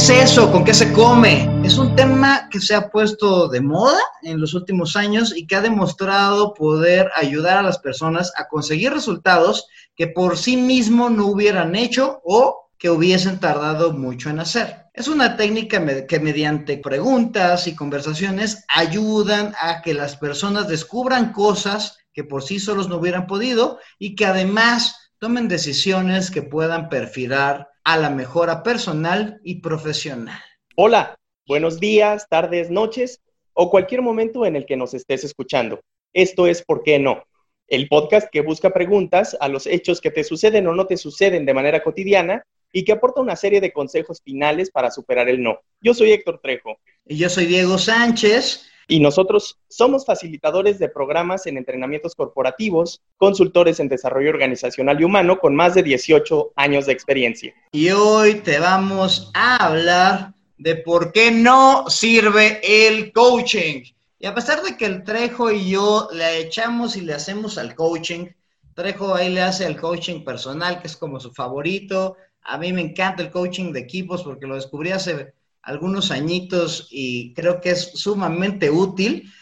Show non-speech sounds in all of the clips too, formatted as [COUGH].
coaching, ¿qué es eso? ¿Con qué se come? Es un tema que se ha puesto de moda en los últimos años y que ha demostrado poder ayudar a las personas a conseguir resultados que por sí mismo no hubieran hecho o que hubiesen tardado mucho en hacer. Es una técnica que mediante preguntas y conversaciones ayudan a que las personas descubran cosas que por sí solos no hubieran podido y que además tomen decisiones que puedan perfilar a la mejora personal y profesional. Hola, buenos días, tardes, noches o cualquier momento en el que nos estés escuchando. Esto es ¿Por qué no? El podcast que busca preguntas a los hechos que te suceden o no te suceden de manera cotidiana y que aporta una serie de consejos finales para superar el no. Yo soy Héctor Trejo. Y yo soy Diego Sánchez y nosotros somos facilitadores de programas en entrenamientos corporativos, consultores en desarrollo organizacional y humano con más de 18 años de experiencia. Y hoy te vamos a hablar de por qué no sirve el coaching. Y a pesar de que el Trejo y yo le echamos y le hacemos al coaching, Trejo ahí le hace el coaching personal, que es como su favorito. A mí me encanta el coaching de equipos porque lo descubrí hace algunos añitos y creo que es sumamente útil.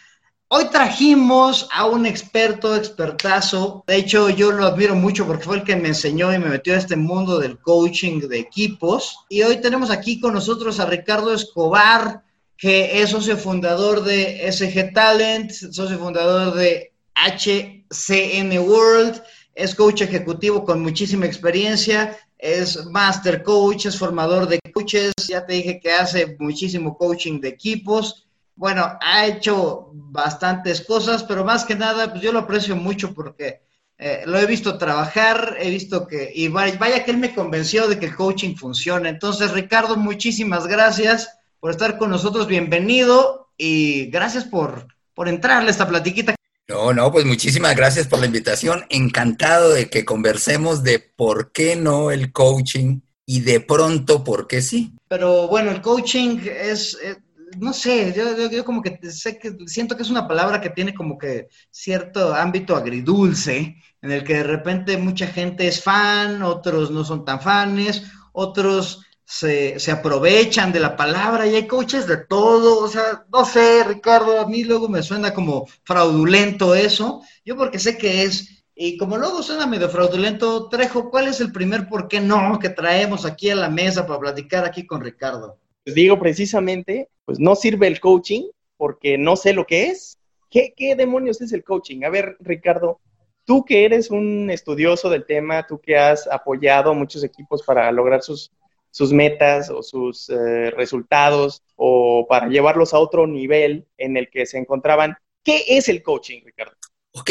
Hoy trajimos a un experto, expertazo. De hecho, yo lo admiro mucho porque fue el que me enseñó y me metió a este mundo del coaching de equipos. Y hoy tenemos aquí con nosotros a Ricardo Escobar, que es socio fundador de SG Talent, socio fundador de HCN World, es coach ejecutivo con muchísima experiencia es master coach, es formador de coaches, ya te dije que hace muchísimo coaching de equipos. Bueno, ha hecho bastantes cosas, pero más que nada, pues yo lo aprecio mucho porque eh, lo he visto trabajar, he visto que, y vaya, que él me convenció de que el coaching funciona. Entonces, Ricardo, muchísimas gracias por estar con nosotros, bienvenido y gracias por, por entrarle a esta platiquita no, no, pues muchísimas gracias por la invitación. Encantado de que conversemos de por qué no el coaching y de pronto por qué sí. Pero bueno, el coaching es, eh, no sé, yo, como que sé que siento que es una palabra que tiene como que cierto ámbito agridulce, en el que de repente mucha gente es fan, otros no son tan fans, otros se, se, aprovechan de la palabra y hay coaches de todo, o sea, no sé, Ricardo, a mí luego me suena como fraudulento eso, yo porque sé que es, y como luego suena medio fraudulento, Trejo, ¿cuál es el primer por qué no que traemos aquí a la mesa para platicar aquí con Ricardo? Pues digo precisamente, pues no sirve el coaching porque no sé lo que es. ¿Qué, qué demonios es el coaching? A ver, Ricardo, tú que eres un estudioso del tema, tú que has apoyado a muchos equipos para lograr sus sus metas o sus eh, resultados o para llevarlos a otro nivel en el que se encontraban. ¿Qué es el coaching, Ricardo? Ok,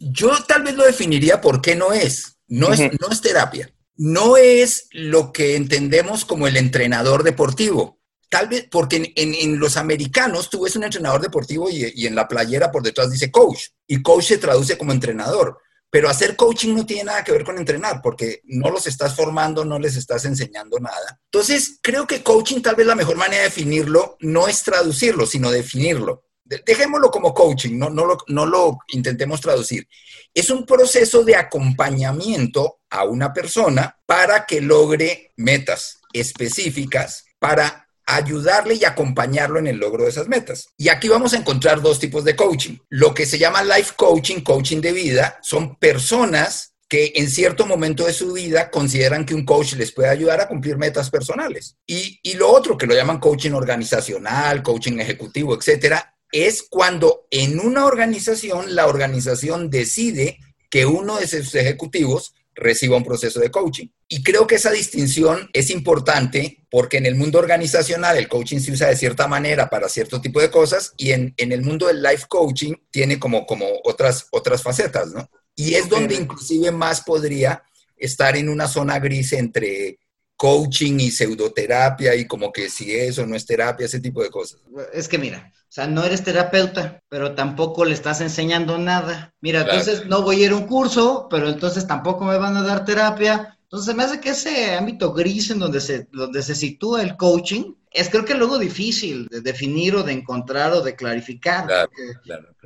yo tal vez lo definiría por qué no es. No, es, no es terapia. No es lo que entendemos como el entrenador deportivo. Tal vez porque en, los americanos tú ves un entrenador deportivo y, y en la playera por detrás dice coach y coach se traduce como entrenador. Pero hacer coaching no tiene nada que ver con entrenar, porque no los estás formando, no les estás enseñando nada. Entonces, creo que coaching tal vez la mejor manera de definirlo no es traducirlo, sino definirlo. Dejémoslo como coaching, no, no, lo, no lo intentemos traducir. Es un proceso de acompañamiento a una persona para que logre metas específicas para ayudarle y acompañarlo en el logro de esas metas. Y aquí vamos a encontrar dos tipos de coaching. Lo que se llama life coaching, coaching de vida, son personas que en cierto momento de su vida consideran que un coach les puede ayudar a cumplir metas personales. Y, lo otro, que lo llaman coaching organizacional, coaching ejecutivo, etcétera, es cuando en una organización la organización decide que uno de sus ejecutivos reciba un proceso de coaching. Y creo que esa distinción es importante porque en el mundo organizacional el coaching se usa de cierta manera para cierto tipo de cosas y en, el mundo del life coaching tiene como, como otras, otras facetas, ¿no? Y es donde inclusive más podría estar en una zona gris entre coaching y pseudoterapia y como que si eso no es terapia, ese tipo de cosas. Es que mira, sea, no eres terapeuta, pero tampoco le estás enseñando nada. Mira, entonces no voy a ir a un curso, pero entonces tampoco me van a dar terapia. Entonces me hace que ese ámbito gris en donde se, donde se sitúa el coaching es creo que luego difícil de definir o de encontrar o de clarificar.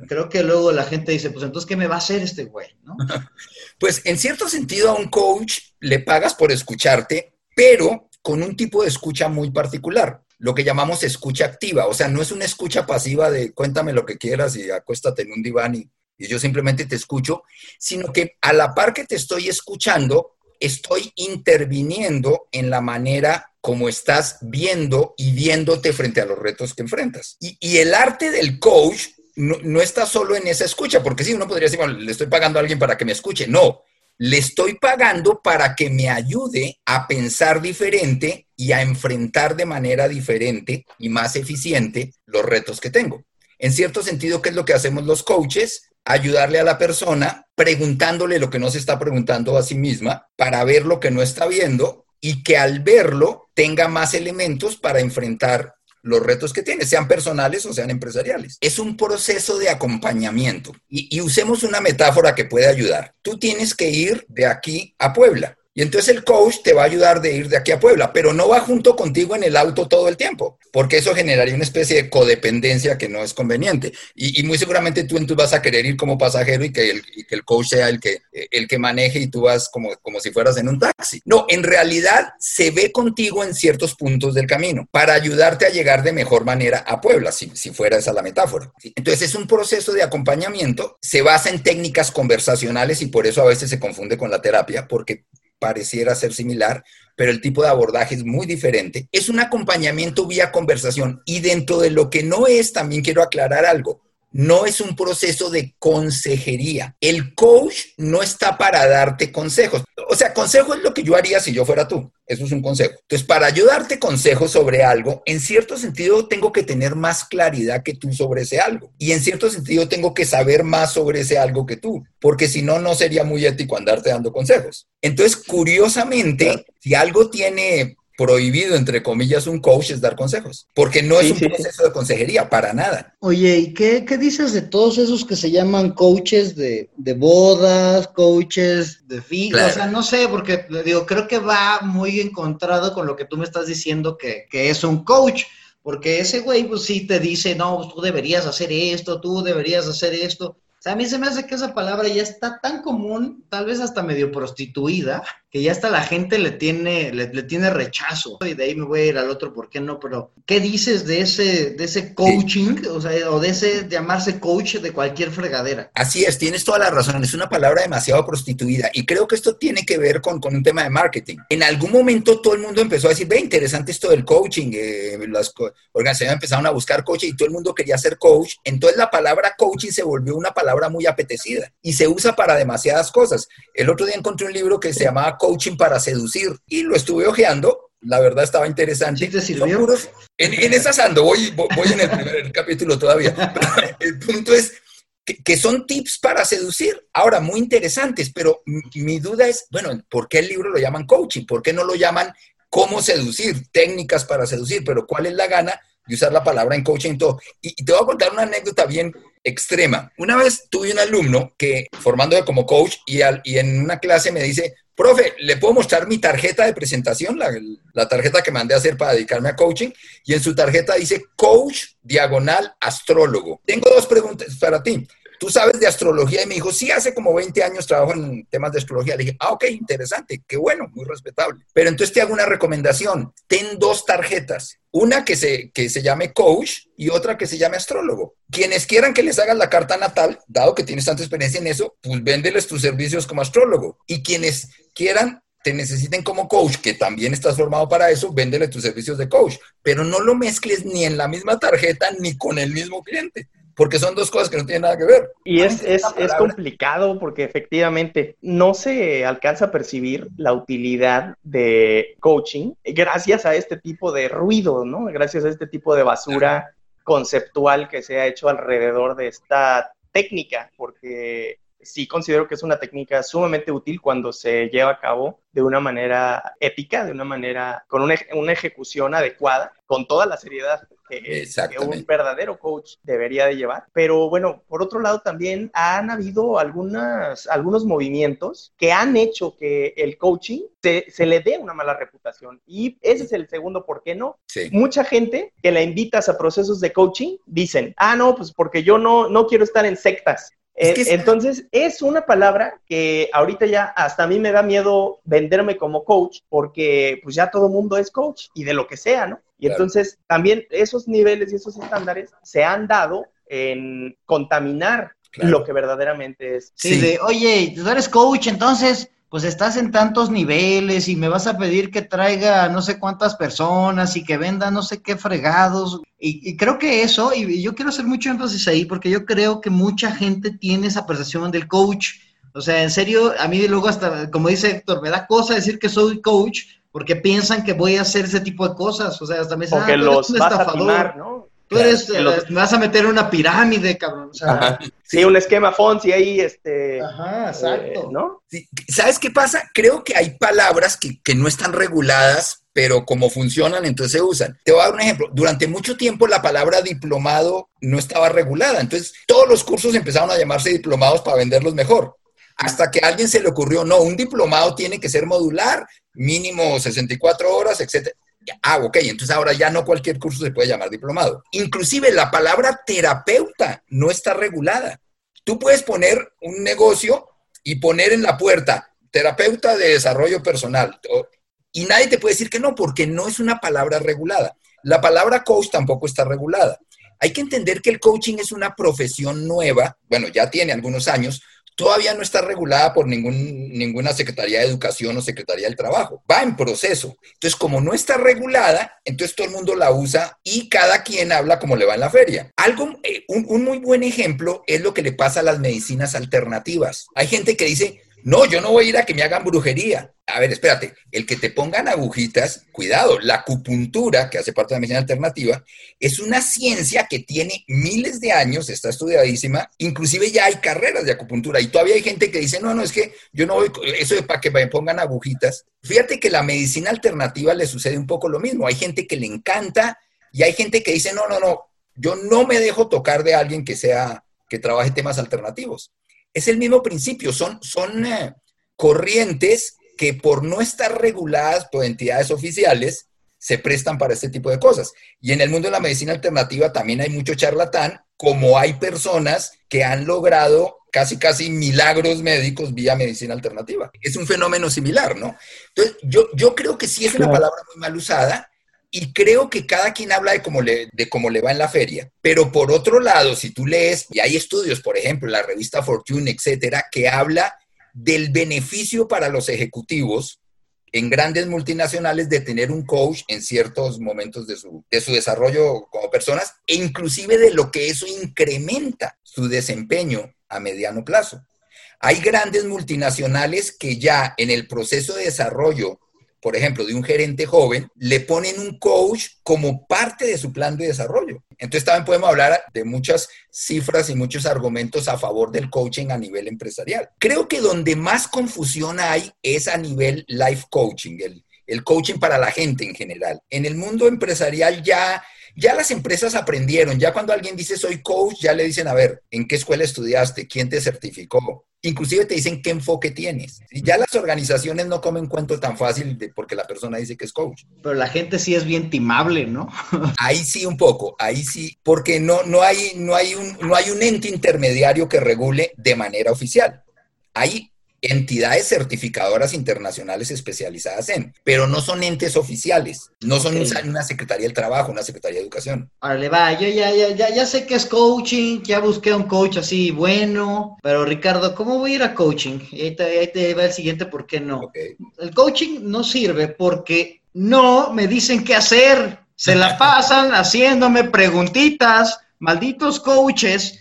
creo que luego la gente dice, pues entonces, ¿qué me va a hacer este güey? ¿no? [LAUGHS] pues en cierto sentido a un coach le pagas por escucharte, pero con un tipo de escucha muy particular, lo que llamamos escucha activa. O sea, no es una escucha pasiva de cuéntame lo que quieras y acuéstate en un diván y, y yo simplemente te escucho, sino que a la par que te estoy escuchando, estoy interviniendo en la manera como estás viendo y viéndote frente a los retos que enfrentas. Y, el arte del coach no, está solo en esa escucha, porque si uno podría decir, bueno, le estoy pagando a alguien para que me escuche. No, le estoy pagando para que me ayude a pensar diferente y a enfrentar de manera diferente y más eficiente los retos que tengo. En cierto sentido, ¿qué es lo que hacemos los coaches? ayudarle a la persona preguntándole lo que no se está preguntando a sí misma para ver lo que no está viendo y que al verlo tenga más elementos para enfrentar los retos que tiene, sean personales o sean empresariales. Es un proceso de acompañamiento. Y, y, usemos una metáfora que puede ayudar. Tú tienes que ir de aquí a Puebla. Y entonces el coach te va a ayudar de ir de aquí a Puebla, pero no va junto contigo en el auto todo el tiempo, porque eso generaría una especie de codependencia que no es conveniente. Y, muy seguramente tú entonces vas a querer ir como pasajero y que el, que el coach sea el que, el que maneje y tú vas como, como si fueras en un taxi. No, en realidad se ve contigo en ciertos puntos del camino para ayudarte a llegar de mejor manera a Puebla, si, si fuera esa la metáfora. Entonces es un proceso de acompañamiento, se basa en técnicas conversacionales y por eso a veces se confunde con la terapia, porque pareciera ser similar, pero el tipo de abordaje es muy diferente. Es un acompañamiento vía conversación y dentro de lo que no es, también quiero aclarar algo. No es un proceso de consejería. El coach no está para darte consejos. O sea, consejo es lo que yo haría si yo fuera tú. Eso es un consejo. Entonces, para ayudarte consejos sobre algo, en cierto sentido tengo que tener más claridad que tú sobre ese algo. Y en cierto sentido tengo que saber más sobre ese algo que tú, porque si no, no sería muy ético andarte dando consejos. Entonces, curiosamente, si algo tiene prohibido, entre comillas, un coach es dar consejos, porque no es un proceso de consejería, para nada. Oye, ¿y qué, dices de todos esos que se llaman coaches de, bodas, coaches de fin? O sea, no sé, porque digo, creo que va muy encontrado con lo que tú me estás diciendo que, que es un coach. Porque ese güey, pues sí te dice, no, pues, tú deberías hacer esto, tú deberías hacer esto. O sea, a mí se me hace que esa palabra ya está tan común, tal vez hasta medio prostituida, que ya hasta la gente le tiene, le, tiene rechazo. Y de ahí me voy a ir al otro, ¿por qué no? Pero, ¿qué dices de ese, de ese coaching? O sea, o de ese llamarse coach de cualquier fregadera. Así es, tienes toda la razón. Es una palabra demasiado prostituida. Y creo que esto tiene que ver con, con un tema de marketing. En algún momento todo el mundo empezó a decir, ve, interesante esto del coaching. Eh, las organizaciones empezaron a buscar coach y todo el mundo quería ser coach. Entonces la palabra coaching se volvió una palabra muy apetecida y se usa para demasiadas cosas. El otro día encontré un libro que se llamaba coaching para seducir y lo estuve ojeando. La verdad estaba interesante. ¿Sí te sirvió? en, en esas ando, voy, voy en el primer capítulo todavía. [LAUGHS] el punto es que, son tips para seducir. Ahora, muy interesantes, pero mi, duda es, bueno, ¿por qué el libro lo llaman coaching? ¿Por qué no lo llaman cómo seducir? Técnicas para seducir, pero ¿cuál es la gana de usar la palabra en coaching todo? Y, y te voy a contar una anécdota bien extrema. Una vez tuve un alumno que, formándome como coach, y, y en una clase me dice, profe, ¿le puedo mostrar mi tarjeta de presentación? La, tarjeta que mandé a hacer para dedicarme a coaching. Y en su tarjeta dice coach diagonal astrólogo. Tengo dos preguntas para ti tú sabes de astrología y me dijo, sí, hace como 20 años trabajo en temas de astrología. Le dije, ah, ok, interesante, qué bueno, muy respetable. Pero entonces te hago una recomendación, ten dos tarjetas, una que se, que se llame coach y otra que se llame astrólogo. Quienes quieran que les hagas la carta natal, dado que tienes tanta experiencia en eso, pues véndeles tus servicios como astrólogo. Y quienes quieran te necesiten como coach, que también estás formado para eso, véndele tus servicios de coach, pero no lo mezcles ni en la misma tarjeta ni con el mismo cliente porque son dos cosas que no tienen nada que ver. Y es, es, es, complicado porque efectivamente no se alcanza a percibir la utilidad de coaching gracias a este tipo de ruido, ¿no? Gracias a este tipo de basura conceptual que se ha hecho alrededor de esta técnica, porque sí considero que es una técnica sumamente útil cuando se lleva a cabo de una manera ética, de una manera con una, una ejecución adecuada, con toda la seriedad que, un verdadero coach debería de llevar. Pero bueno, por otro lado también han habido algunas, algunos movimientos que han hecho que el coaching se, se le dé una mala reputación. Y ese es el segundo por qué no. Mucha gente que la invitas a procesos de coaching dicen, ah, no, pues porque yo no, no quiero estar en sectas Entonces, es una palabra que ahorita ya hasta a mí me da miedo venderme como coach porque pues ya todo mundo es coach y de lo que sea, ¿no? Y entonces también esos niveles y esos estándares se han dado en contaminar lo que verdaderamente es. Sí, de, oye, tú eres coach, entonces pues estás en tantos niveles y me vas a pedir que traiga no sé cuántas personas y que venda no sé qué fregados. Y, creo que eso, y, yo quiero hacer mucho énfasis ahí, porque yo creo que mucha gente tiene esa percepción del coach. O sea, en serio, a mí luego hasta, como dice Héctor, me da cosa decir que soy coach porque piensan que voy a hacer ese tipo de cosas. O sea, hasta me dicen, ah, los vas a timar, ¿no? Tú eres, eh, me vas a meter una pirámide, cabrón. Sí, un esquema Fonsi ahí, este. Ajá, exacto. Eh, ¿No? ¿Sabes qué pasa? Creo que hay palabras que, que, no están reguladas, pero como funcionan, entonces se usan. Te voy a dar un ejemplo. Durante mucho tiempo la palabra diplomado no estaba regulada. Entonces, todos los cursos empezaron a llamarse diplomados para venderlos mejor. Hasta que a alguien se le ocurrió, no, un diplomado tiene que ser modular, mínimo 64 horas, etcétera Ah, ok, entonces ahora ya no cualquier curso se puede llamar diplomado. Inclusive la palabra terapeuta no está regulada. Tú puedes poner un negocio y poner en la puerta terapeuta de desarrollo personal y nadie te puede decir que no porque no es una palabra regulada. La palabra coach tampoco está regulada. Hay que entender que el coaching es una profesión nueva, bueno, ya tiene algunos años, todavía no está regulada por ningún, ninguna Secretaría de Educación o Secretaría del Trabajo. Va en proceso. Entonces, como no está regulada, entonces todo el mundo la usa y cada quien habla como le va en la feria. Algo, eh, un, un muy buen ejemplo es lo que le pasa a las medicinas alternativas. Hay gente que dice, no, yo no voy a ir a que me hagan brujería. A ver, espérate, el que te pongan agujitas, cuidado, la acupuntura, que hace parte de la medicina alternativa, es una ciencia que tiene miles de años, está estudiadísima, inclusive ya hay carreras de acupuntura y todavía hay gente que dice, no, no, es que yo no voy, eso es para que me pongan agujitas. Fíjate que la medicina alternativa le sucede un poco lo mismo, hay gente que le encanta y hay gente que dice, no, no, no, yo no me dejo tocar de alguien que sea, que trabaje temas alternativos. Es el mismo principio, son, son eh, corrientes que por no estar reguladas por entidades oficiales, se prestan para este tipo de cosas. Y en el mundo de la medicina alternativa también hay mucho charlatán, como hay personas que han logrado casi, casi milagros médicos vía medicina alternativa. Es un fenómeno similar, ¿no? Entonces, yo, yo creo que sí es una palabra muy mal usada y creo que cada quien habla de cómo, le, de cómo le va en la feria. Pero por otro lado, si tú lees, y hay estudios, por ejemplo, la revista Fortune, etcétera, que habla del beneficio para los ejecutivos en grandes multinacionales de tener un coach en ciertos momentos de su, de su desarrollo como personas e inclusive de lo que eso incrementa su desempeño a mediano plazo. Hay grandes multinacionales que ya en el proceso de desarrollo por ejemplo, de un gerente joven, le ponen un coach como parte de su plan de desarrollo. Entonces también podemos hablar de muchas cifras y muchos argumentos a favor del coaching a nivel empresarial. Creo que donde más confusión hay es a nivel life coaching, el, el coaching para la gente en general. En el mundo empresarial ya ya las empresas aprendieron, ya cuando alguien dice soy coach, ya le dicen, a ver, ¿en qué escuela estudiaste? ¿Quién te certificó? Inclusive te dicen qué enfoque tienes. Y ya las organizaciones no comen cuento tan fácil de porque la persona dice que es coach. Pero la gente sí es bien timable, ¿no? [LAUGHS] ahí sí un poco, ahí sí, porque no, no, hay, no, hay un, no hay un ente intermediario que regule de manera oficial. Hay entidades certificadoras internacionales especializadas en, pero no son entes oficiales, no son una Secretaría del Trabajo, una Secretaría de Educación. Órale, va, yo ya, ya, ya, ya sé que es coaching, ya busqué un coach así bueno, pero Ricardo, ¿cómo voy a ir a coaching? Y ahí te, va el siguiente, ¿por qué no? El coaching no sirve porque no me dicen qué hacer, se la [LAUGHS] pasan haciéndome preguntitas, malditos coaches,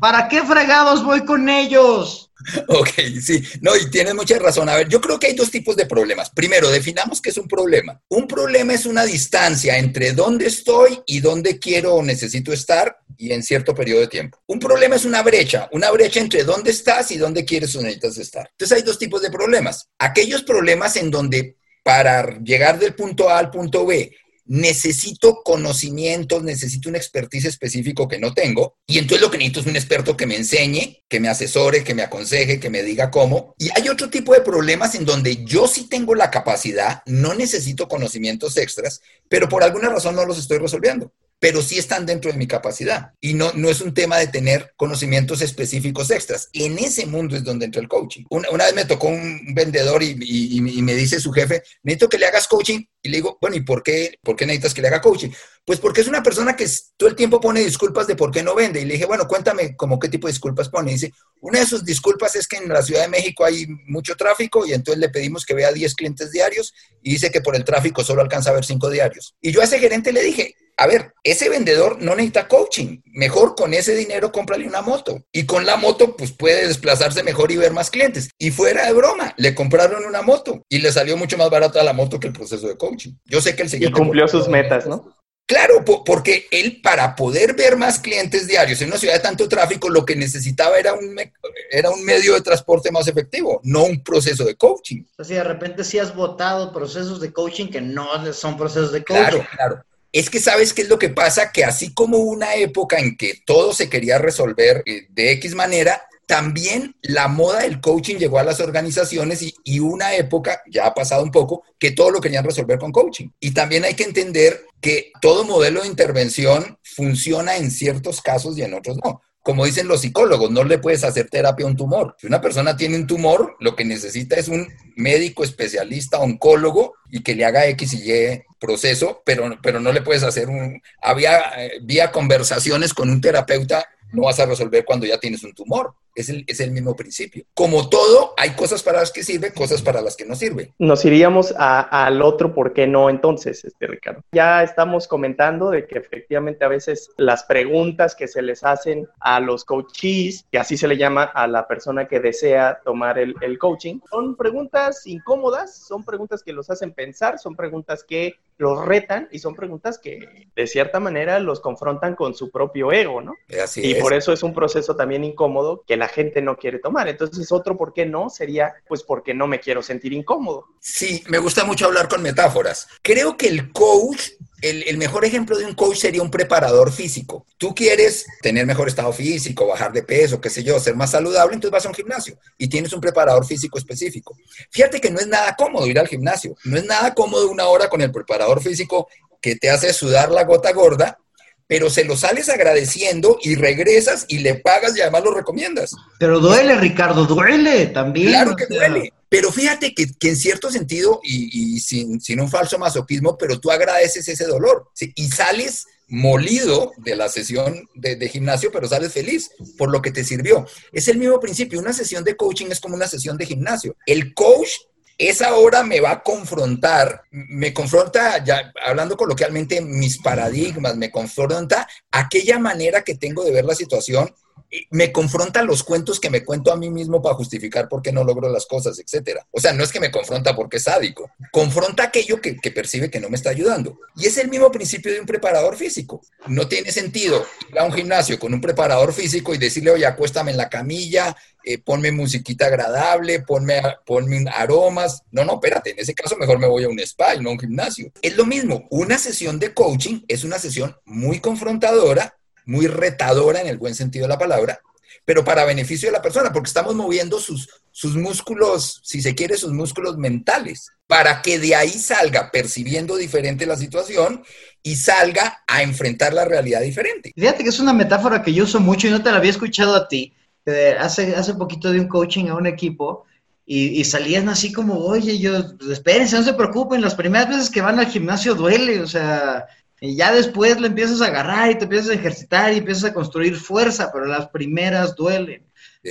¿para qué fregados voy con ellos? Ok, sí, no, y tienes mucha razón. A ver, yo creo que hay dos tipos de problemas. Primero, definamos qué es un problema. Un problema es una distancia entre dónde estoy y dónde quiero o necesito estar y en cierto periodo de tiempo. Un problema es una brecha, una brecha entre dónde estás y dónde quieres o necesitas estar. Entonces hay dos tipos de problemas. Aquellos problemas en donde para llegar del punto A al punto B necesito conocimientos, necesito un expertise específico que no tengo. Y entonces lo que necesito es un experto que me enseñe, que me asesore, que me aconseje, que me diga cómo. Y hay otro tipo de problemas en donde yo sí tengo la capacidad, no necesito conocimientos extras, pero por alguna razón no los estoy resolviendo. pero sí están dentro de mi capacidad. Y no, no es un tema de tener conocimientos específicos extras. En ese mundo es donde entra el coaching. Una, vez me tocó un vendedor y, y, me dice su jefe, necesito que le hagas coaching. Y le digo, bueno, ¿y por qué, por qué necesitas que le haga coaching? Pues porque es una persona que todo el tiempo pone disculpas de por qué no vende. Y le dije, bueno, cuéntame como qué tipo de disculpas pone. Y dice, una de sus disculpas es que en la Ciudad de México hay mucho tráfico y entonces le pedimos que vea 10 clientes diarios y dice que por el tráfico solo alcanza a ver 5 diarios. Y yo a ese gerente le dije, a ver, ese vendedor no necesita coaching. Mejor con ese dinero cómprale una moto. Y con la moto, pues puede desplazarse mejor y ver más clientes. Y fuera de broma, le compraron una moto y le salió mucho más barata la moto que el proceso de coaching. Yo sé que el siguiente. Y cumplió sus metas, ¿no? Claro, porque él para poder ver más clientes diarios en una ciudad de tanto tráfico, lo que necesitaba era un, era un medio de transporte más efectivo, no un proceso de coaching. O sea, de repente sí has votado procesos de coaching que no son procesos de coaching. Claro, claro. Es que sabes qué es lo que pasa, que así como una época en que todo se quería resolver eh, de X manera, también la moda del coaching llegó a las organizaciones y, una época, ya ha pasado un poco, que todo lo querían resolver con coaching. Y también hay que entender que todo modelo de intervención funciona en ciertos casos y en otros no como dicen los psicólogos, no le puedes hacer terapia a un tumor. Si una persona tiene un tumor, lo que necesita es un médico especialista, oncólogo, y que le haga X y Y proceso, pero, pero no le puedes hacer un... Había, eh, vía conversaciones con un terapeuta, no vas a resolver cuando ya tienes un tumor. Es el, mismo principio. Como todo, hay cosas para las que sirve, cosas para las que no sirve. Nos iríamos al otro, ¿por qué no entonces, este Ricardo? Ya estamos comentando de que efectivamente a veces las preguntas que se les hacen a los coaches, que así se le llama a la persona que desea tomar el, el coaching, son preguntas incómodas, son preguntas que los hacen pensar, son preguntas que los retan y son preguntas que de cierta manera los confrontan con su propio ego, ¿no? Así y por eso es un proceso también incómodo que la gente no quiere tomar. Entonces, otro por qué no sería, pues, porque no me quiero sentir incómodo. Sí, me gusta mucho hablar con metáforas. Creo que el coach el, mejor ejemplo de un coach sería un preparador físico. Tú quieres tener mejor estado físico, bajar de peso, qué sé yo, ser más saludable, entonces vas a un gimnasio y tienes un preparador físico específico. Fíjate que no es nada cómodo ir al gimnasio, no es nada cómodo una hora con el preparador físico que te hace sudar la gota gorda pero se lo sales agradeciendo y regresas y le pagas y además lo recomiendas. Pero duele, Ricardo, duele también. Claro que duele. Pero fíjate que, en cierto sentido, y, sin, un falso masoquismo, pero tú agradeces ese dolor y sales molido de la sesión de, de, gimnasio, pero sales feliz por lo que te sirvió. Es el mismo principio. Una sesión de coaching es como una sesión de gimnasio. El coach esa hora me va a confrontar, me confronta, ya hablando coloquialmente, mis paradigmas, me confronta aquella manera que tengo de ver la situación me confronta los cuentos que me cuento a mí mismo para justificar por qué no logro las cosas, etcétera. O sea, no es que me confronta porque es sádico, confronta aquello que, percibe que no me está ayudando. Y es el mismo principio de un preparador físico. No tiene sentido ir a un gimnasio con un preparador físico y decirle, oye, acuéstame en la camilla, eh, ponme musiquita agradable, ponme, ponme aromas. No, no, espérate, en ese caso mejor me voy a un spa y no a un gimnasio. Es lo mismo, una sesión de coaching es una sesión muy confrontadora muy retadora en el buen sentido de la palabra, pero para beneficio de la persona, porque estamos moviendo sus, sus músculos, si se quiere, sus músculos mentales, para que de ahí salga percibiendo diferente la situación y salga a enfrentar la realidad diferente. Fíjate que es una metáfora que yo uso mucho y no te la había escuchado a ti. Hace, hace poquito de un coaching a un equipo y, y, salían así como, oye, yo, espérense, no se preocupen, las primeras veces que van al gimnasio duele, o sea, y ya después lo empiezas a agarrar y te empiezas a ejercitar y empiezas a construir fuerza, pero las primeras duelen.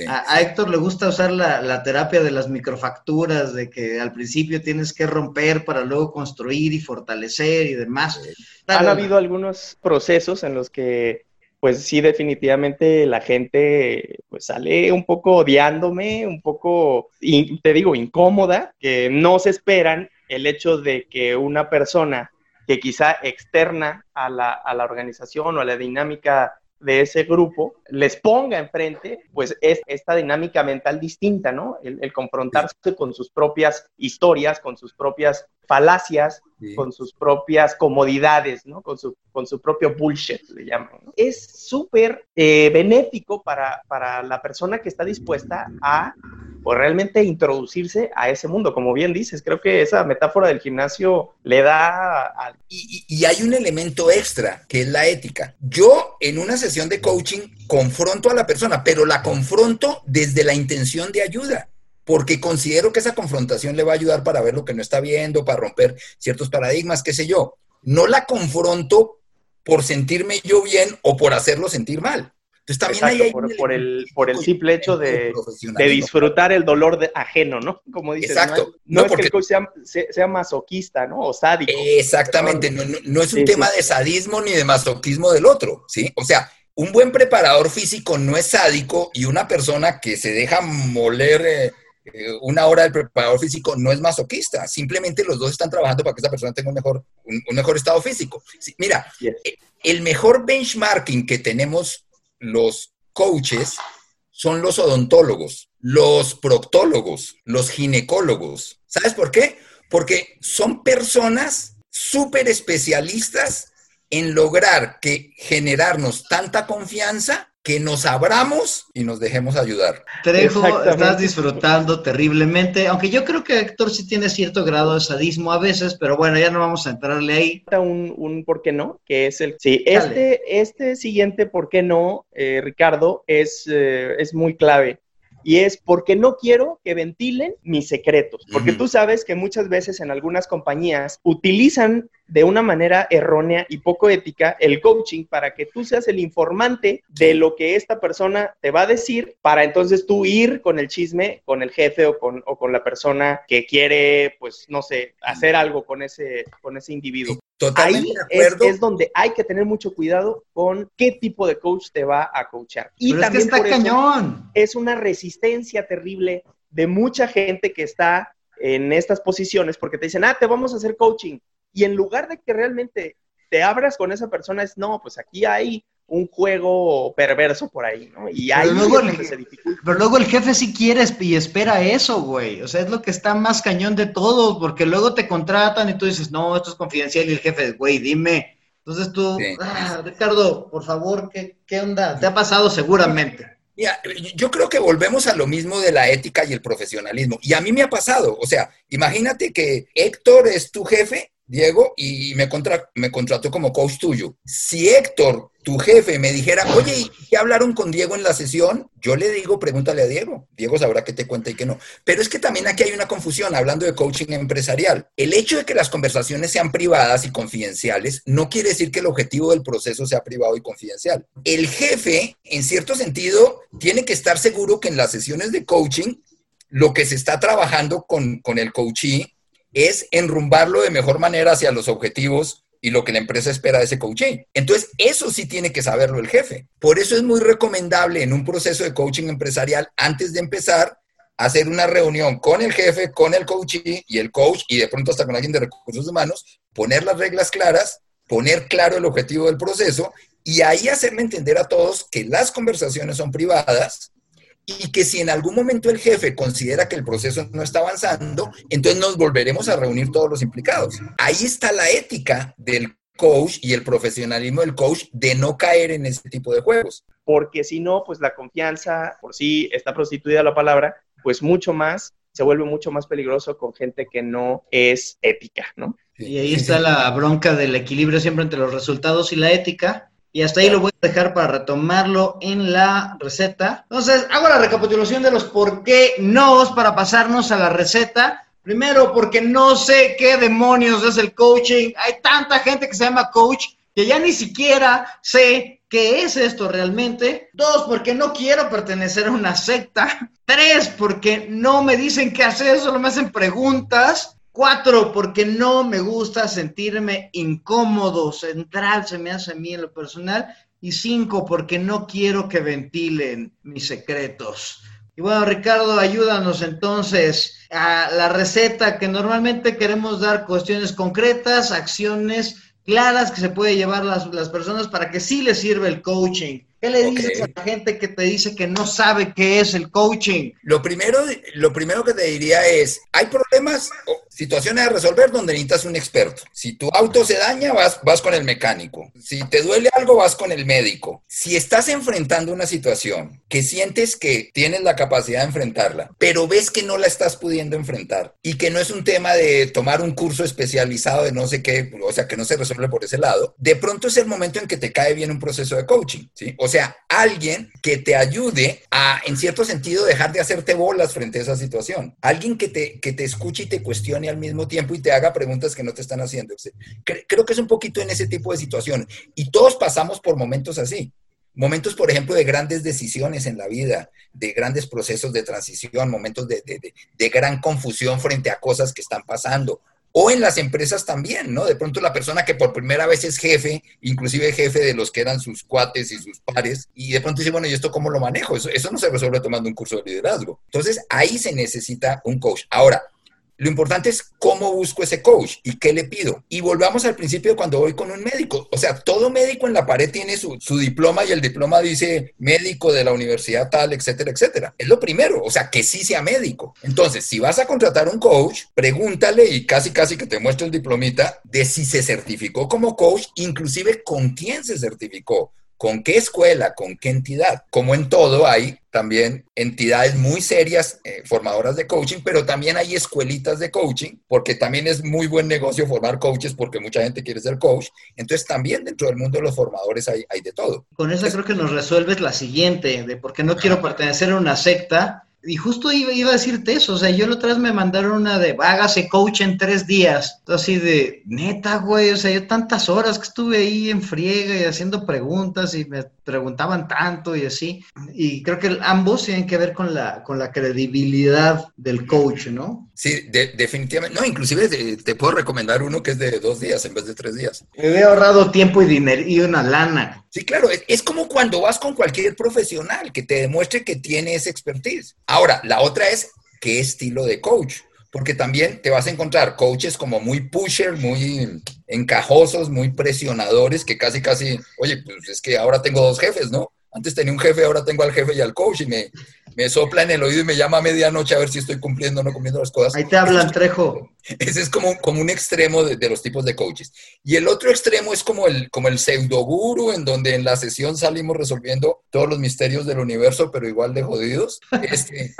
A, Héctor le gusta usar la, terapia de las microfacturas, de que al principio tienes que romper para luego construir y fortalecer y demás. Han habido algunos procesos en los que, pues sí, definitivamente la gente pues sale un poco odiándome, un poco, te digo, incómoda, que no se esperan el hecho de que una persona que quizá externa a la, a la organización o a la dinámica de ese grupo les ponga enfrente, pues es esta dinámica mental distinta, ¿no? El, confrontarse con sus propias historias, con sus propias falacias, con sus propias comodidades, ¿no? Con su, con su propio bullshit, le llaman. Es súper eh, benéfico para, para la persona que está dispuesta a pues realmente introducirse a ese mundo. Como bien dices, creo que esa metáfora del gimnasio le da... Y, y, hay un elemento extra, que es la ética. Yo en una sesión de coaching confronto a la persona, pero la confronto desde la intención de ayuda porque considero que esa confrontación le va a ayudar para ver lo que no está viendo, para romper ciertos paradigmas, qué sé yo. No la confronto por sentirme yo bien o por hacerlo sentir mal. Entonces también hay por, el, por el simple hecho de, disfrutar el dolor de, ajeno, ¿no? Como dices, Exacto. no, es que el coach sea, masoquista, ¿no? O sádico. Exactamente, no, es un tema de sadismo ni de masoquismo del otro, ¿sí? O sea, un buen preparador físico no es sádico y una persona que se deja moler eh, eh, una hora del preparador físico no es masoquista, simplemente los dos están trabajando para que esa persona tenga un mejor, un, mejor estado físico. mira, eh, el mejor benchmarking que tenemos los coaches son los odontólogos, los proctólogos, los ginecólogos. ¿Sabes por qué? Porque son personas súper especialistas en lograr que generarnos tanta confianza que nos abramos y nos dejemos ayudar. Trejo, estás disfrutando terriblemente, aunque yo creo que Héctor sí tiene cierto grado de sadismo a veces, pero bueno, ya no vamos a entrarle ahí. Un, un por qué no, que es el... Sí, este, este siguiente por qué no, eh, Ricardo, es, eh, es muy clave y es porque no quiero que ventilen mis secretos, porque tú sabes que muchas veces en algunas compañías utilizan de una manera errónea y poco ética el coaching para que tú seas el informante de lo que esta persona te va a decir para entonces tú ir con el chisme con el jefe o con, o con la persona que quiere, pues, no sé, hacer algo con ese, con ese individuo. Ahí es, donde hay que tener mucho cuidado con qué tipo de coach te va a coachar. Y también es está cañón. es una resistencia terrible de mucha gente que está en estas posiciones porque te dicen, ah, te vamos a hacer coaching. Y en lugar de que realmente te abras con esa persona, es no, pues aquí hay un juego perverso por ahí, ¿no? Y ahí pero luego, el, se pero luego el jefe sí quiere y espera eso, güey. O sea, es lo que está más cañón de todo, porque luego te contratan y tú dices, no, esto es confidencial, y el jefe, güey, dime. Entonces tú, ah, Ricardo, por favor, ¿qué, ¿qué onda? Te ha pasado seguramente. Mira, yo creo que volvemos a lo mismo de la ética y el profesionalismo. Y a mí me ha pasado. O sea, imagínate que Héctor es tu jefe Diego, y me, me contrató como coach tuyo. Si Héctor, tu jefe, me dijera, oye, ¿y qué hablaron con Diego en la sesión? Yo le digo, pregúntale a Diego. Diego sabrá qué te cuenta y qué no. Pero es que también aquí hay una confusión, hablando de coaching empresarial. El hecho de que las conversaciones sean privadas y confidenciales no quiere decir que el objetivo del proceso sea privado y confidencial. El jefe, en cierto sentido, tiene que estar seguro que en las sesiones de coaching, lo que se está trabajando con, con el coachee es enrumbarlo de mejor manera hacia los objetivos y lo que la empresa espera de ese coaching. Entonces, eso sí tiene que saberlo el jefe. Por eso es muy recomendable en un proceso de coaching empresarial, antes de empezar, hacer una reunión con el jefe, con el coachee y el coach, y de pronto hasta con alguien de recursos humanos, poner las reglas claras, poner claro el objetivo del proceso y ahí hacerle entender a todos que las conversaciones son privadas y que si en algún momento el jefe considera que el proceso no está avanzando, entonces nos volveremos a reunir todos los implicados. Ahí está la ética del coach y el profesionalismo del coach de no caer en ese tipo de juegos. Porque si no, pues la confianza, por sí está prostituida la palabra, pues mucho más, se vuelve mucho más peligroso con gente que no es ética, ¿no? Y ahí está la bronca del equilibrio siempre entre los resultados y la ética, y hasta ahí lo voy a dejar para retomarlo en la receta. Entonces, hago la recapitulación de los por qué no para pasarnos a la receta. Primero, porque no sé qué demonios es el coaching. Hay tanta gente que se llama coach que ya ni siquiera sé qué es esto realmente. Dos, porque no quiero pertenecer a una secta. Tres, porque no me dicen qué hacer, solo me hacen preguntas. Cuatro, porque no me gusta sentirme incómodo, central se me hace a mí en lo personal. Y cinco, porque no quiero que ventilen mis secretos. Y bueno, Ricardo, ayúdanos entonces a la receta que normalmente queremos dar cuestiones concretas, acciones claras que se puede llevar las, las personas para que sí les sirva el coaching ¿Qué le dices a la gente que te dice que no sabe qué es el coaching? Lo primero, lo primero que te diría es, hay problemas o situaciones a resolver donde necesitas un experto. Si tu auto se daña, vas, vas con el mecánico. Si te duele algo, vas con el médico. Si estás enfrentando una situación que sientes que tienes la capacidad de enfrentarla, pero ves que no la estás pudiendo enfrentar y que no es un tema de tomar un curso especializado de no sé qué, o sea, que no se resuelve por ese lado, de pronto es el momento en que te cae bien un proceso de coaching, ¿sí? O sea, alguien que te ayude a, en cierto sentido, dejar de hacerte bolas frente a esa situación. Alguien que te, que te escuche y te cuestione al mismo tiempo y te haga preguntas que no te están haciendo. Creo que es un poquito en ese tipo de situación. Y todos pasamos por momentos así. Momentos, por ejemplo, de grandes decisiones en la vida, de grandes procesos de transición, momentos de, de, de gran confusión frente a cosas que están pasando, o en las empresas también, ¿no? De pronto la persona que por primera vez es jefe, inclusive jefe de los que eran sus cuates y sus pares, y de pronto dice, bueno, ¿y esto cómo lo manejo? Eso, eso no se resuelve tomando un curso de liderazgo. Entonces, ahí se necesita un coach. Ahora, lo importante es cómo busco ese coach y qué le pido. Y volvamos al principio cuando voy con un médico. O sea, todo médico en la pared tiene su, su, diploma y el diploma dice médico de la universidad tal, etcétera, etcétera. Es lo primero, o sea, que sí sea médico. Entonces, si vas a contratar un coach, pregúntale y casi, casi que te muestre el diplomita de si se certificó como coach, inclusive con quién se certificó con qué escuela, con qué entidad. Como en todo, hay también entidades muy serias eh, formadoras de coaching, pero también hay escuelitas de coaching, porque también es muy buen negocio formar coaches, porque mucha gente quiere ser coach. Entonces, también dentro del mundo de los formadores hay, hay de todo. Con eso creo que nos resuelves la siguiente, de por qué no quiero pertenecer a una secta y justo iba, iba, a decirte eso, o sea, yo la otra vez me mandaron una de, hágase coach en tres días. Así de, neta, güey, o sea, yo tantas horas que estuve ahí en friega y haciendo preguntas y me preguntaban tanto y así. Y creo que ambos tienen que ver con la, con la credibilidad del coach, ¿no? Sí, definitivamente. No, inclusive te, te, puedo recomendar uno que es de dos días en vez de tres días. Me he ahorrado tiempo y dinero y una lana. Sí, claro, es, es como cuando vas con cualquier profesional que te demuestre que tiene esa expertise. Ahora, la otra es qué estilo de coach, porque también te vas a encontrar coaches como muy pusher, muy encajosos, muy presionadores, que casi, casi, oye, pues es que ahora tengo dos jefes, ¿no? Antes tenía un jefe, ahora tengo al jefe y al coach y me, me sopla en el oído y me llama a medianoche a ver si estoy cumpliendo o no cumpliendo las cosas. Ahí te hablan, Trejo. [LAUGHS] Ese es como, como un extremo de, de, los tipos de coaches. Y el otro extremo es como el, como el pseudoguru, en donde en la sesión salimos resolviendo todos los misterios del universo, pero igual de jodidos. Este,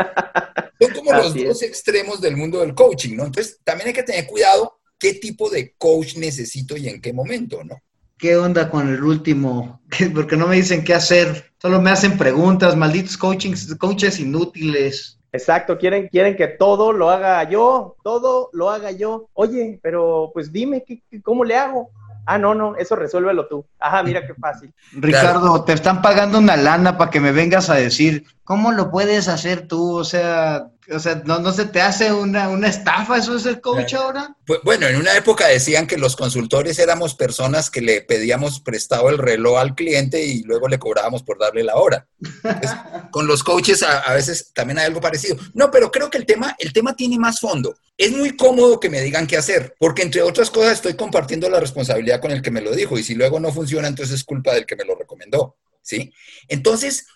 son como [LAUGHS] los dos extremos del mundo del coaching, ¿no? Entonces, también hay que tener cuidado qué tipo de coach necesito y en qué momento, ¿no? ¿Qué onda con el último? [LAUGHS] Porque no me dicen qué hacer, solo me hacen preguntas, malditos coachings, coaches inútiles. Exacto, quieren, quieren que todo lo haga yo, todo lo haga yo. Oye, pero pues dime, ¿qué, cómo le hago? Ah, no, no, eso resuélvelo tú. Ajá, mira qué fácil. Ricardo, claro. te están pagando una lana para que me vengas a decir, ¿cómo lo puedes hacer tú? O sea, o sea, ¿no, no se te hace una, una estafa eso es el coach ahora? Bueno, en una época decían que los consultores éramos personas que le pedíamos prestado el reloj al cliente y luego le cobrábamos por darle la hora. Entonces, [LAUGHS] con los coaches a, a, veces también hay algo parecido. No, pero creo que el tema, el tema tiene más fondo. Es muy cómodo que me digan qué hacer, porque entre otras cosas estoy compartiendo la responsabilidad con el que me lo dijo y si luego no funciona, entonces es culpa del que me lo recomendó. ¿Sí? Entonces,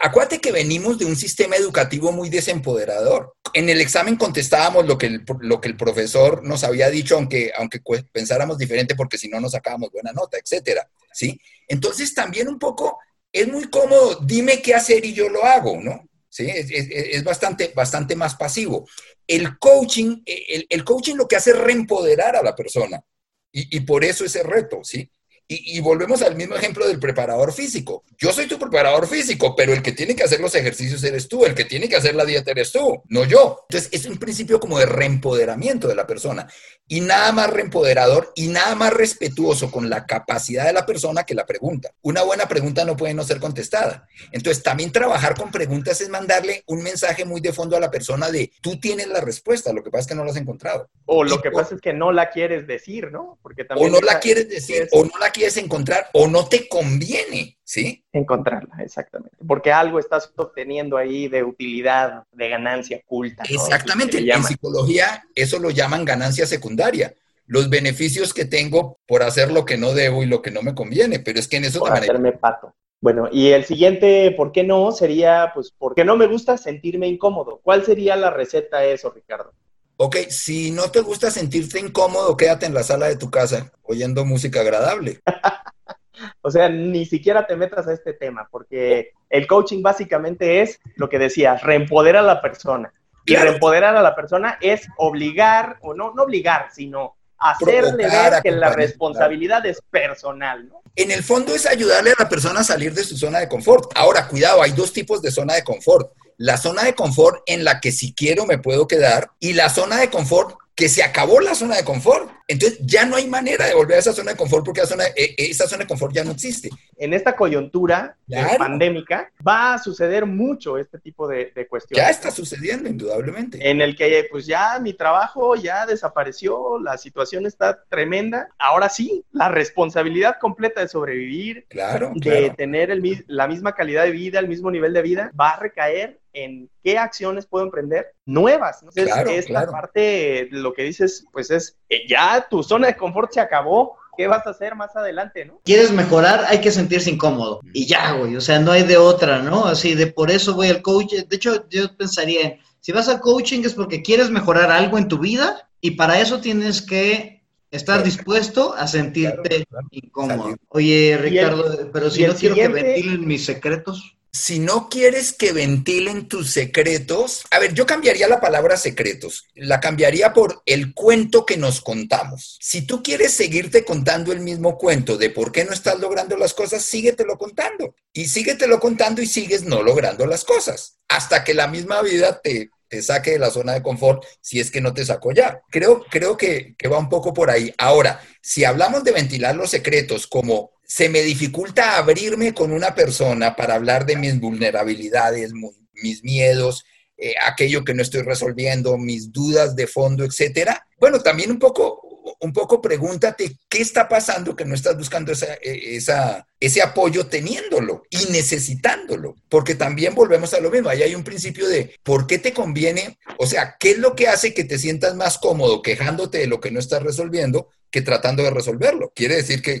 acuérdate que venimos de un sistema educativo muy desempoderador. En el examen contestábamos lo que el, lo que el profesor nos había dicho, aunque, aunque pensáramos diferente porque si no nos sacábamos buena nota, etcétera. ¿sí? Entonces también un poco es muy cómodo, dime qué hacer y yo lo hago, ¿no? ¿Sí? Es, bastante, bastante más pasivo. El coaching, el, el, coaching lo que hace es reempoderar a la persona y, y por eso ese reto, ¿sí? Y, y, volvemos al mismo ejemplo del preparador físico. Yo soy tu preparador físico, pero el que tiene que hacer los ejercicios eres tú, el que tiene que hacer la dieta eres tú, no yo. Entonces es un principio como de reempoderamiento de la persona. Y nada más reempoderador y nada más respetuoso con la capacidad de la persona que la pregunta. Una buena pregunta no puede no ser contestada. Entonces también trabajar con preguntas es mandarle un mensaje muy de fondo a la persona de tú tienes la respuesta, lo que pasa es que no la has encontrado. O lo y, que pasa o, es que no la quieres decir, ¿no? Porque también o no la quieres decir, es... o no la quieres encontrar o no te conviene, ¿sí? Encontrarla, exactamente. Porque algo estás obteniendo ahí de utilidad, de ganancia oculta. ¿no? Exactamente. En psicología eso lo llaman ganancia secundaria. Los beneficios que tengo por hacer lo que no debo y lo que no me conviene, pero es que en eso por también hacerme pato. Bueno, y el siguiente, ¿por qué no? Sería, pues, porque no me gusta sentirme incómodo. ¿Cuál sería la receta a eso, Ricardo? Ok, si no te gusta sentirte incómodo, quédate en la sala de tu casa oyendo música agradable. [LAUGHS] o sea, ni siquiera te metas a este tema, porque el coaching básicamente es lo que decías, reempoderar a la persona. Y reempoderar a la persona es obligar, o no, no obligar, sino hacerle ver que la responsabilidad es personal, ¿no? En el fondo es ayudarle a la persona a salir de su zona de confort. Ahora, cuidado, hay dos tipos de zona de confort. La zona de confort en la que si quiero me puedo quedar y la zona de confort que se acabó la zona de confort. Entonces ya no hay manera de volver a esa zona de confort porque zona, e, e, esa zona de confort ya no existe. En esta coyuntura pandémica va a suceder mucho este tipo de, cuestiones. Ya está sucediendo, indudablemente. En el que pues ya mi trabajo ya desapareció, la situación está tremenda. Ahora sí, la responsabilidad completa de sobrevivir, claro, de tener el, la misma calidad de vida, el mismo nivel de vida, va a recaer en qué acciones puedo emprender nuevas. Entonces, esta parte, lo que dices, pues es, eh, ya tu zona de confort se acabó, ¿qué vas a hacer más adelante, no? Quieres mejorar, hay que sentirse incómodo. Y ya, güey, o sea, no hay de otra, ¿no? Así de por eso voy al coach. De hecho, yo pensaría, si vas al coaching es porque quieres mejorar algo en tu vida y para eso tienes que estar dispuesto a sentirte incómodo. Oye, Ricardo, pero si no quiero que ventilen mis secretos si no quieres que ventilen tus secretos, a ver, yo cambiaría la palabra secretos, la cambiaría por el cuento que nos contamos. Si tú quieres seguirte contando el mismo cuento de por qué no estás logrando las cosas, síguetelo contando. Y síguetelo contando y sigues no logrando las cosas, hasta que la misma vida te, te saque de la zona de confort si es que no te sacó ya. Creo, creo que, que va un poco por ahí. Ahora, si hablamos de ventilar los secretos como se me dificulta abrirme con una persona para hablar de mis vulnerabilidades, mis miedos, eh, aquello que no estoy resolviendo, mis dudas de fondo, etcétera. Bueno, también un poco, un poco pregúntate qué está pasando que no estás buscando e, esa, ese apoyo teniéndolo y necesitándolo, porque también volvemos a lo mismo. Ahí hay un principio de por qué te conviene, o sea, qué es lo que hace que te sientas más cómodo quejándote de lo que no estás resolviendo que tratando de resolverlo. Quiere decir que,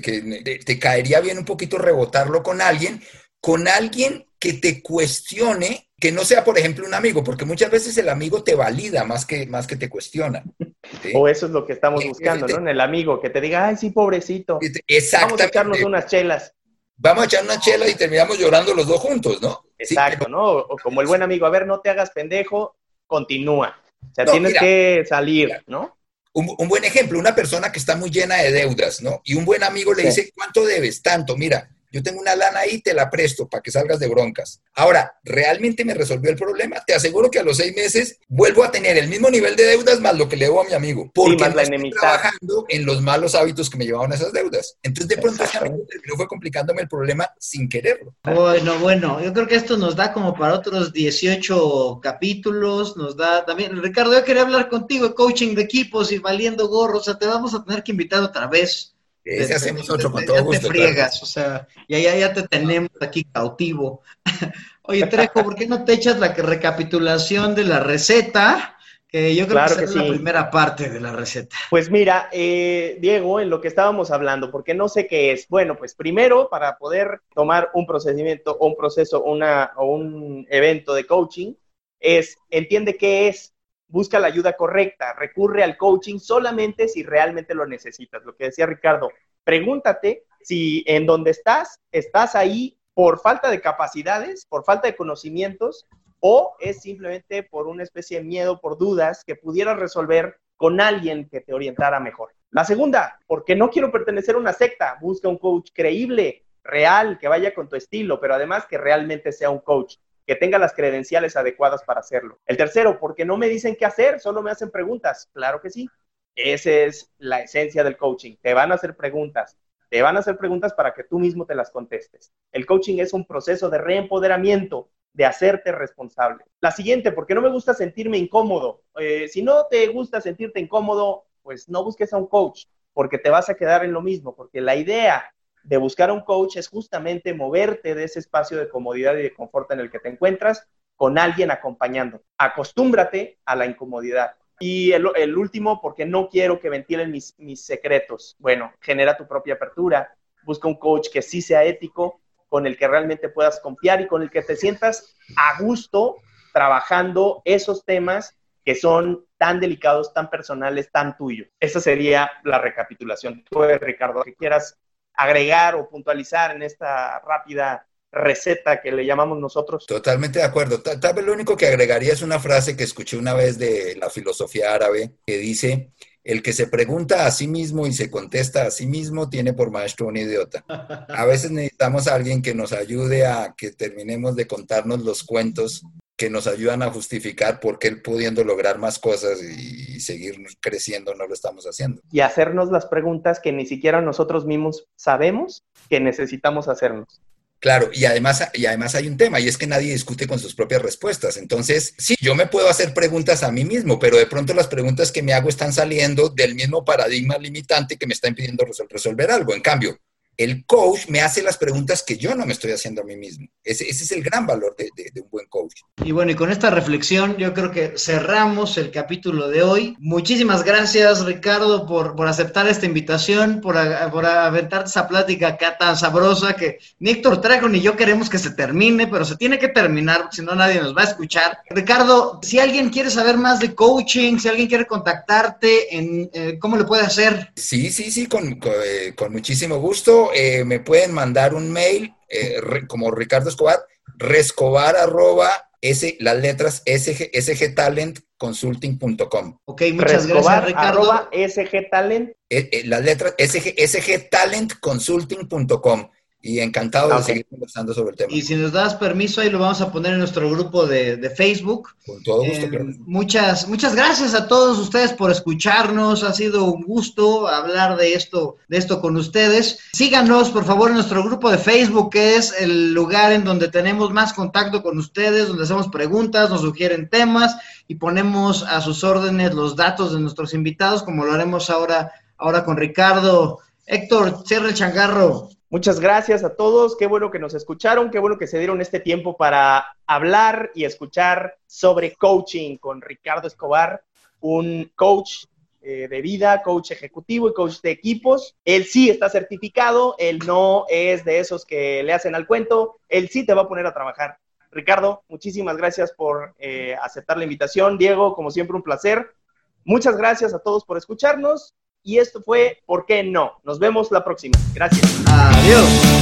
te caería bien un poquito rebotarlo con alguien, con alguien que te cuestione, que no sea, por ejemplo, un amigo, porque muchas veces el amigo te valida más que, más que te cuestiona. O eso es lo que estamos buscando, ¿no? En el amigo, que te diga, ay, sí, pobrecito. Exacto. Vamos a echarnos unas chelas. Vamos a echar una chela y terminamos llorando los dos juntos, ¿no? Exacto, ¿no? O como el buen amigo, a ver, no te hagas pendejo, continúa. O sea, tienes que salir, ¿no? Un, buen ejemplo, una persona que está muy llena de deudas, ¿no? Y un buen amigo le dice, ¿cuánto debes? Tanto, mira, yo tengo una lana ahí, te la presto para que salgas de broncas. Ahora, ¿realmente me resolvió el problema? Te aseguro que a los seis meses vuelvo a tener el mismo nivel de deudas más lo que le debo a mi amigo. Porque sí, estoy trabajando en los malos hábitos que me llevaban a esas deudas. Entonces, de pronto, ese amigo terminó fue complicándome el problema sin quererlo. Bueno, bueno, yo creo que esto nos da como para otros 18 capítulos, nos da también, Ricardo, yo quería hablar contigo, coaching de equipos y valiendo gorros, o sea, te vamos a tener que invitar otra vez ese hacemos otro con todo gusto. Te friegas, o sea, ya, ya, ya te tenemos aquí cautivo. [LAUGHS] Oye, Trejo, ¿por qué no te echas la recapitulación de la receta? Que yo creo que, es la primera parte de la receta. Pues mira, eh, Diego, en lo que estábamos hablando, porque no sé qué es. Bueno, pues primero, para poder tomar un procedimiento o un proceso una, o un evento de coaching, es entiende qué es busca la ayuda correcta, recurre al coaching solamente si realmente lo necesitas. Lo que decía Ricardo, pregúntate si en donde estás, estás ahí por falta de capacidades, por falta de conocimientos, o es simplemente por una especie de miedo, por dudas que pudieras resolver con alguien que te orientara mejor. La segunda, porque no quiero pertenecer a una secta, busca un coach creíble, real, que vaya con tu estilo, pero además que realmente sea un coach que tenga las credenciales adecuadas para hacerlo. El tercero, porque no me dicen qué hacer, solo me hacen preguntas. Claro que sí. Esa es la esencia del coaching. Te van a hacer preguntas. Te van a hacer preguntas para que tú mismo te las contestes. El coaching es un proceso de reempoderamiento, de hacerte responsable. La siguiente, porque no me gusta sentirme incómodo. Eh, si no te gusta sentirte incómodo, pues no busques a un coach, porque te vas a quedar en lo mismo, porque la idea de buscar un coach es justamente moverte de ese espacio de comodidad y de confort en el que te encuentras con alguien acompañando. Acostúmbrate a la incomodidad. Y el, último, porque no quiero que ventilen mis, mis secretos. Bueno, genera tu propia apertura, busca un coach que sí sea ético, con el que realmente puedas confiar y con el que te sientas a gusto trabajando esos temas que son tan delicados, tan personales, tan tuyos. Esa sería la recapitulación. Tú, Ricardo, que quieras agregar o puntualizar en esta rápida receta que le llamamos nosotros. Totalmente de acuerdo. Tal, vez lo único que agregaría es una frase que escuché una vez de la filosofía árabe que dice, el que se pregunta a sí mismo y se contesta a sí mismo tiene por maestro un idiota. [LAUGHS] A veces necesitamos a alguien que nos ayude a que terminemos de contarnos los cuentos que nos ayudan a justificar por qué pudiendo lograr más cosas y seguir creciendo no lo estamos haciendo. Y hacernos las preguntas que ni siquiera nosotros mismos sabemos que necesitamos hacernos. Claro, y además, y además hay un tema, y es que nadie discute con sus propias respuestas. Entonces, sí, yo me puedo hacer preguntas a mí mismo, pero de pronto las preguntas que me hago están saliendo del mismo paradigma limitante que me está impidiendo resolver algo. En cambio, el coach me hace las preguntas que yo no me estoy haciendo a mí mismo. Ese, es el gran valor de, un buen coach. Y bueno, y con esta reflexión yo creo que cerramos el capítulo de hoy. Muchísimas gracias Ricardo por, por aceptar esta invitación, por, por aventarte esa plática acá tan sabrosa que ni Héctor Trajo ni yo queremos que se termine, pero se tiene que terminar, si no nadie nos va a escuchar. Ricardo, si alguien quiere saber más de coaching, si alguien quiere contactarte, en, eh, ¿cómo le puede hacer? Sí, sí, sí, con, con, eh, con muchísimo gusto eh, me pueden mandar un mail eh, como Ricardo Escobar, rescobar arroba S, las letras SG, sgtalentconsulting.com. Ok, muchas gracias, Ricardo. Arroba sgtalent. Eh, las letras SG, sgtalentconsulting.com y encantado de seguir conversando sobre el tema. Y si nos das permiso, ahí lo vamos a poner en nuestro grupo de, Facebook. Con todo gusto. Eh, muchas, muchas gracias a todos ustedes por escucharnos. Ha sido un gusto hablar de esto, de esto con ustedes. Síganos, por favor, en nuestro grupo de Facebook, que es el lugar en donde tenemos más contacto con ustedes, donde hacemos preguntas, nos sugieren temas y ponemos a sus órdenes los datos de nuestros invitados, como lo haremos ahora, ahora con Ricardo. Héctor, cierre el changarro. Muchas gracias a todos, qué bueno que nos escucharon, qué bueno que se dieron este tiempo para hablar y escuchar sobre coaching con Ricardo Escobar, un coach eh, de vida, coach ejecutivo y coach de equipos. Él sí está certificado, él no es de esos que le hacen al cuento, él sí te va a poner a trabajar. Ricardo, muchísimas gracias por eh, aceptar la invitación. Diego, como siempre, un placer. Muchas gracias a todos por escucharnos y esto fue ¿Por qué no? Nos vemos la próxima. Gracias. Adiós.